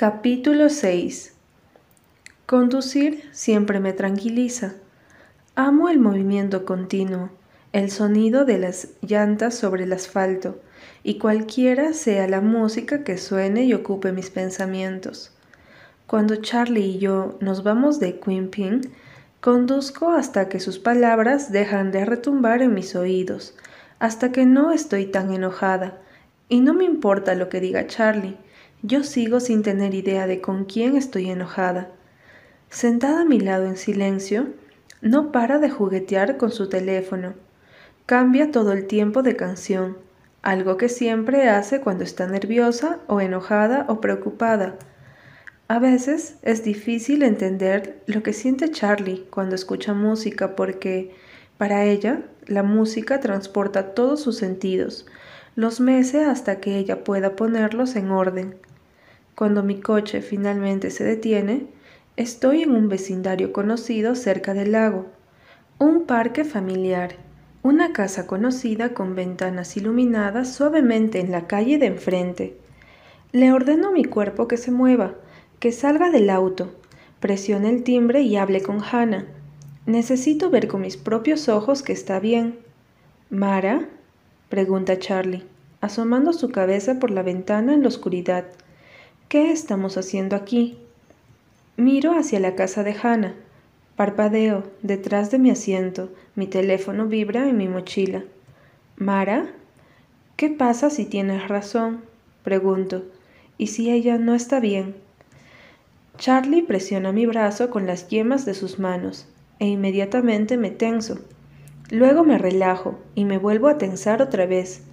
Capítulo 6 Conducir siempre me tranquiliza. Amo el movimiento continuo, el sonido de las llantas sobre el asfalto y cualquiera sea la música que suene y ocupe mis pensamientos. Cuando Charlie y yo nos vamos de Quimping, conduzco hasta que sus palabras dejan de retumbar en mis oídos, hasta que no estoy tan enojada, y no me importa lo que diga Charlie, yo sigo sin tener idea de con quién estoy enojada. Sentada a mi lado en silencio, no para de juguetear con su teléfono. Cambia todo el tiempo de canción, algo que siempre hace cuando está nerviosa o enojada o preocupada. A veces es difícil entender lo que siente Charlie cuando escucha música porque, para ella, la música transporta todos sus sentidos, los mece hasta que ella pueda ponerlos en orden. Cuando mi coche finalmente se detiene, estoy en un vecindario conocido cerca del lago, un parque familiar, una casa conocida con ventanas iluminadas suavemente en la calle de enfrente. Le ordeno a mi cuerpo que se mueva, que salga del auto, presione el timbre y hable con Hannah. Necesito ver con mis propios ojos que está bien. ¿Mara? pregunta Charlie, asomando su cabeza por la ventana en la oscuridad. ¿Qué estamos haciendo aquí? Miro hacia la casa de Hannah. Parpadeo detrás de mi asiento. Mi teléfono vibra en mi mochila. ¿Mara? ¿Qué pasa si tienes razón? Pregunto. ¿Y si ella no está bien? Charlie presiona mi brazo con las yemas de sus manos e inmediatamente me tenso. Luego me relajo y me vuelvo a tensar otra vez.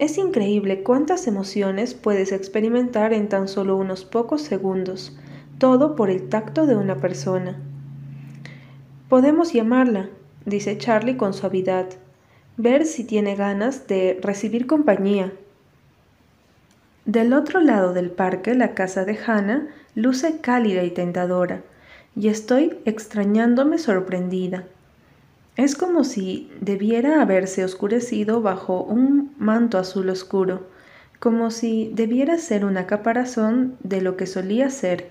Es increíble cuántas emociones puedes experimentar en tan solo unos pocos segundos, todo por el tacto de una persona. Podemos llamarla, dice Charlie con suavidad, ver si tiene ganas de recibir compañía. Del otro lado del parque, la casa de Hannah luce cálida y tentadora, y estoy extrañándome sorprendida. Es como si debiera haberse oscurecido bajo un manto azul oscuro, como si debiera ser una caparazón de lo que solía ser.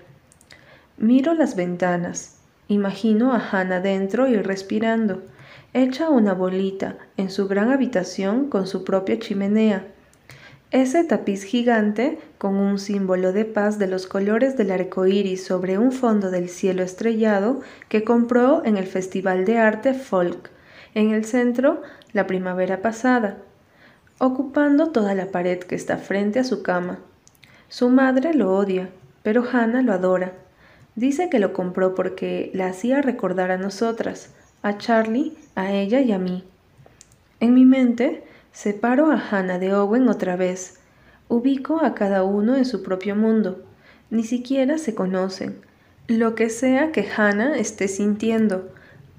Miro las ventanas, imagino a Hannah dentro y respirando, hecha una bolita en su gran habitación con su propia chimenea. Ese tapiz gigante, con un símbolo de paz de los colores del arco iris sobre un fondo del cielo estrellado que compró en el Festival de Arte Folk, en el centro, la primavera pasada, ocupando toda la pared que está frente a su cama. Su madre lo odia, pero Hannah lo adora. Dice que lo compró porque la hacía recordar a nosotras, a Charlie, a ella y a mí. En mi mente, Separo a Hannah de Owen otra vez. Ubico a cada uno en su propio mundo. Ni siquiera se conocen. Lo que sea que Hannah esté sintiendo,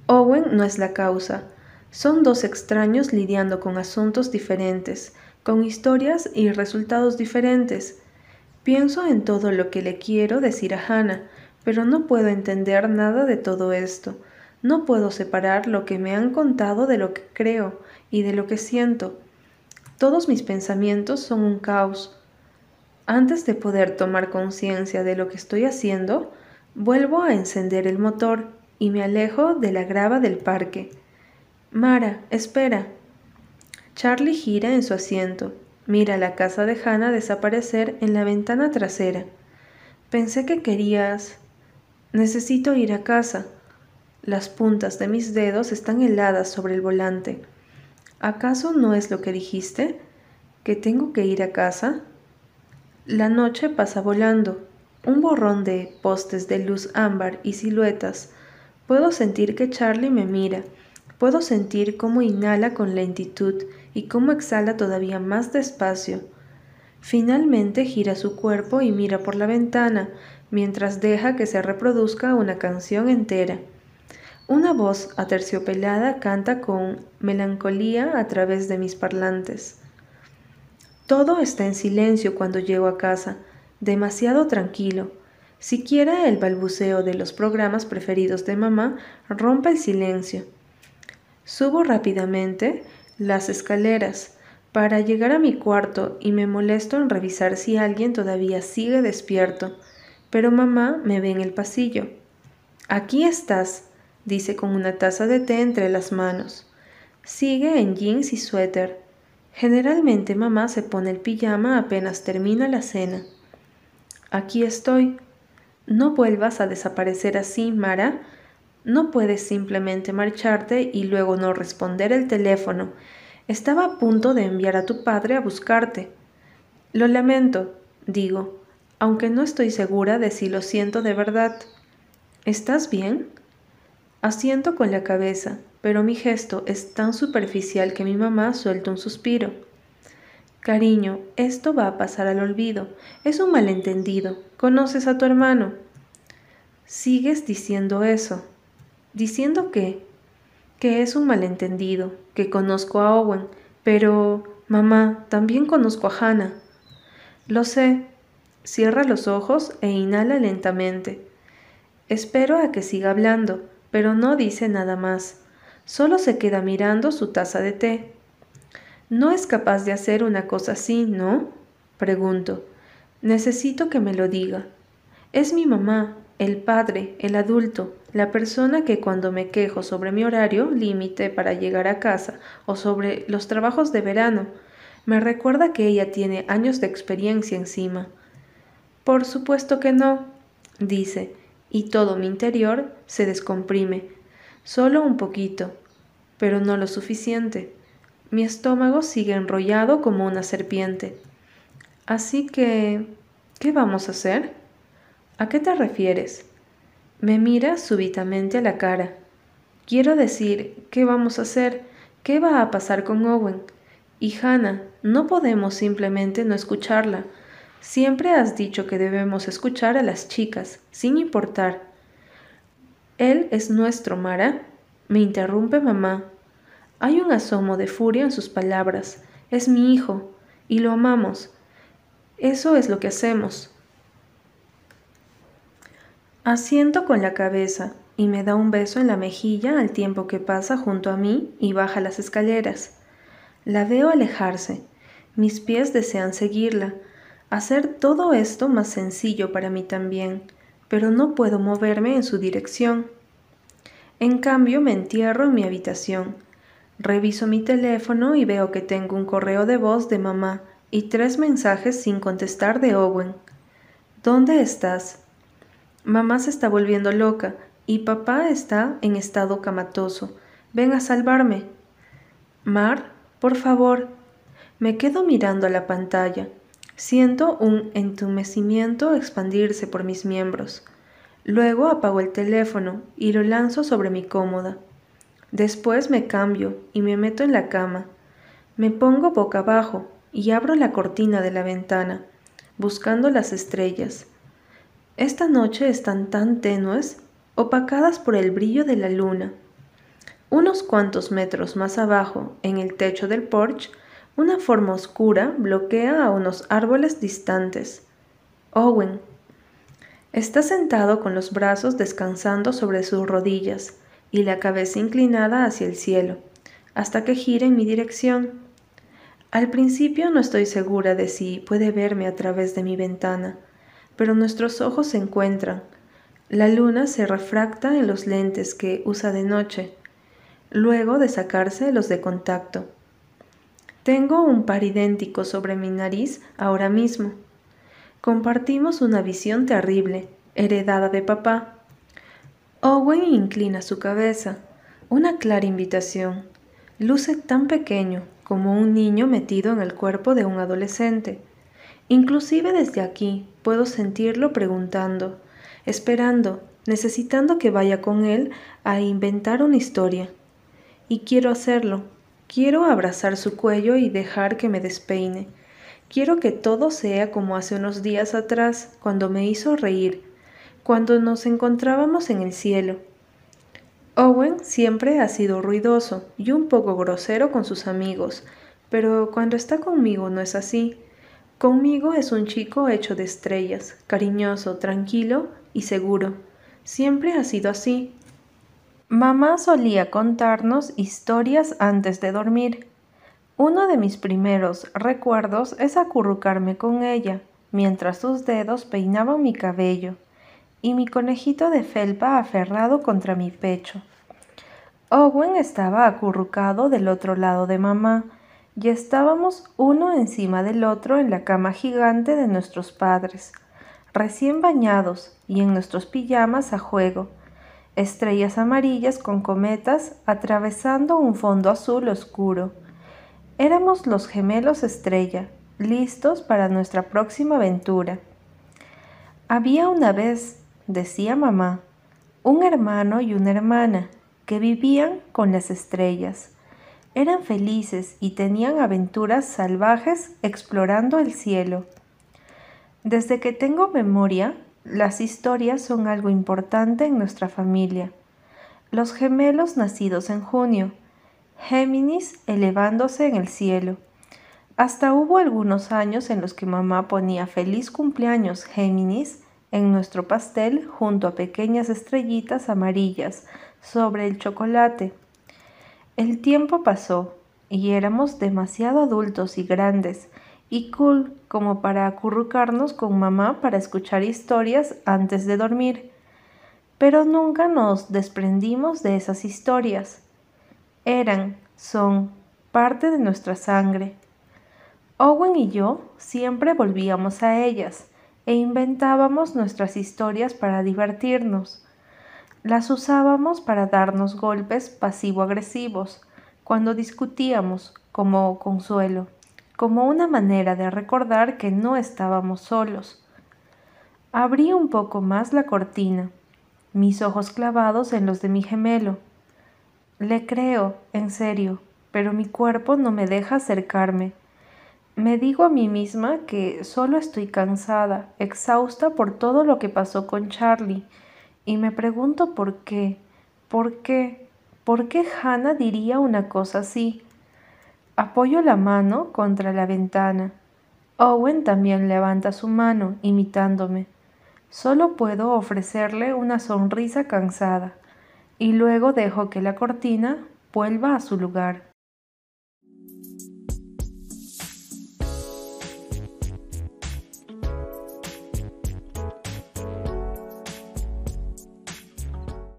Owen no es la causa. Son dos extraños lidiando con asuntos diferentes, con historias y resultados diferentes. Pienso en todo lo que le quiero decir a Hannah, pero no puedo entender nada de todo esto. No puedo separar lo que me han contado de lo que creo y de lo que siento. Todos mis pensamientos son un caos. Antes de poder tomar conciencia de lo que estoy haciendo, vuelvo a encender el motor y me alejo de la grava del parque. Mara, espera. Charlie gira en su asiento, mira la casa de Hannah desaparecer en la ventana trasera. Pensé que querías... Necesito ir a casa. Las puntas de mis dedos están heladas sobre el volante. ¿Acaso no es lo que dijiste? ¿Que tengo que ir a casa? La noche pasa volando, un borrón de postes de luz ámbar y siluetas. Puedo sentir que Charlie me mira, puedo sentir cómo inhala con lentitud y cómo exhala todavía más despacio. Finalmente gira su cuerpo y mira por la ventana, mientras deja que se reproduzca una canción entera. Una voz aterciopelada canta con melancolía a través de mis parlantes. Todo está en silencio cuando llego a casa, demasiado tranquilo. Siquiera el balbuceo de los programas preferidos de mamá rompe el silencio. Subo rápidamente las escaleras para llegar a mi cuarto y me molesto en revisar si alguien todavía sigue despierto. pero mamá me ve en el pasillo. Aquí estás, dice con una taza de té entre las manos. Sigue en jeans y suéter. Generalmente mamá se pone el pijama apenas termina la cena. Aquí estoy. No vuelvas a desaparecer así, Mara. No puedes simplemente marcharte y luego no responder el teléfono. Estaba a punto de enviar a tu padre a buscarte. Lo lamento, digo, aunque no estoy segura de si lo siento de verdad. ¿Estás bien? Asiento con la cabeza, pero mi gesto es tan superficial que mi mamá suelta un suspiro. Cariño, esto va a pasar al olvido. Es un malentendido. ¿Conoces a tu hermano? Sigues diciendo eso. ¿Diciendo qué? Que es un malentendido, que conozco a Owen, pero, mamá, también conozco a Hannah. Lo sé. Cierra los ojos e inhala lentamente. Espero a que siga hablando, pero no dice nada más. Solo se queda mirando su taza de té. No es capaz de hacer una cosa así, ¿no? Pregunto. Necesito que me lo diga. Es mi mamá, el padre, el adulto, la persona que cuando me quejo sobre mi horario límite para llegar a casa o sobre los trabajos de verano, me recuerda que ella tiene años de experiencia encima. Por supuesto que no, dice, y todo mi interior se descomprime, solo un poquito, pero no lo suficiente. Mi estómago sigue enrollado como una serpiente. Así que, ¿qué vamos a hacer? ¿A qué te refieres? Me mira súbitamente a la cara. Quiero decir, ¿qué vamos a hacer? ¿Qué va a pasar con Owen? Y Hannah, no podemos simplemente no escucharla. Siempre has dicho que debemos escuchar a las chicas, sin importar. Él es nuestro, Mara. Me interrumpe mamá, hay un asomo de furia en sus palabras. Es mi hijo, y lo amamos. Eso es lo que hacemos. Asiento con la cabeza y me da un beso en la mejilla al tiempo que pasa junto a mí y baja las escaleras. La veo alejarse. Mis pies desean seguirla, hacer todo esto más sencillo para mí también, pero no puedo moverme en su dirección. En cambio me entierro en mi habitación, Reviso mi teléfono y veo que tengo un correo de voz de mamá y tres mensajes sin contestar de Owen. ¿Dónde estás? Mamá se está volviendo loca y papá está en estado camatoso. Ven a salvarme. Mar, por favor. Me quedo mirando a la pantalla. Siento un entumecimiento expandirse por mis miembros. Luego apago el teléfono y lo lanzo sobre mi cómoda. Después me cambio y me meto en la cama. Me pongo boca abajo y abro la cortina de la ventana, buscando las estrellas. Esta noche están tan tenues, opacadas por el brillo de la luna. Unos cuantos metros más abajo, en el techo del porche, una forma oscura bloquea a unos árboles distantes. Owen. Está sentado con los brazos descansando sobre sus rodillas y la cabeza inclinada hacia el cielo, hasta que gire en mi dirección. Al principio no estoy segura de si puede verme a través de mi ventana, pero nuestros ojos se encuentran. La luna se refracta en los lentes que usa de noche, luego de sacarse los de contacto. Tengo un par idéntico sobre mi nariz ahora mismo. Compartimos una visión terrible, heredada de papá, Owen inclina su cabeza, una clara invitación. Luce tan pequeño como un niño metido en el cuerpo de un adolescente. Inclusive desde aquí puedo sentirlo preguntando, esperando, necesitando que vaya con él a inventar una historia. Y quiero hacerlo. Quiero abrazar su cuello y dejar que me despeine. Quiero que todo sea como hace unos días atrás, cuando me hizo reír cuando nos encontrábamos en el cielo. Owen siempre ha sido ruidoso y un poco grosero con sus amigos, pero cuando está conmigo no es así. Conmigo es un chico hecho de estrellas, cariñoso, tranquilo y seguro. Siempre ha sido así. Mamá solía contarnos historias antes de dormir. Uno de mis primeros recuerdos es acurrucarme con ella, mientras sus dedos peinaban mi cabello y mi conejito de felpa aferrado contra mi pecho. Owen estaba acurrucado del otro lado de mamá y estábamos uno encima del otro en la cama gigante de nuestros padres, recién bañados y en nuestros pijamas a juego, estrellas amarillas con cometas atravesando un fondo azul oscuro. Éramos los gemelos estrella, listos para nuestra próxima aventura. Había una vez, decía mamá, un hermano y una hermana que vivían con las estrellas. Eran felices y tenían aventuras salvajes explorando el cielo. Desde que tengo memoria, las historias son algo importante en nuestra familia. Los gemelos nacidos en junio, Géminis elevándose en el cielo, hasta hubo algunos años en los que mamá ponía feliz cumpleaños Géminis en nuestro pastel junto a pequeñas estrellitas amarillas sobre el chocolate. El tiempo pasó y éramos demasiado adultos y grandes y cool como para acurrucarnos con mamá para escuchar historias antes de dormir. Pero nunca nos desprendimos de esas historias. Eran, son, parte de nuestra sangre Owen y yo siempre volvíamos a ellas e inventábamos nuestras historias para divertirnos. Las usábamos para darnos golpes pasivo-agresivos cuando discutíamos como consuelo, como una manera de recordar que no estábamos solos. Abrí un poco más la cortina, mis ojos clavados en los de mi gemelo. Le creo, en serio, pero mi cuerpo no me deja acercarme me digo a mí misma que solo estoy cansada, exhausta por todo lo que pasó con Charlie, y me pregunto por qué, por qué, por qué Hannah diría una cosa así. Apoyo la mano contra la ventana. Owen también levanta su mano, imitándome. Solo puedo ofrecerle una sonrisa cansada, y luego dejo que la cortina vuelva a su lugar.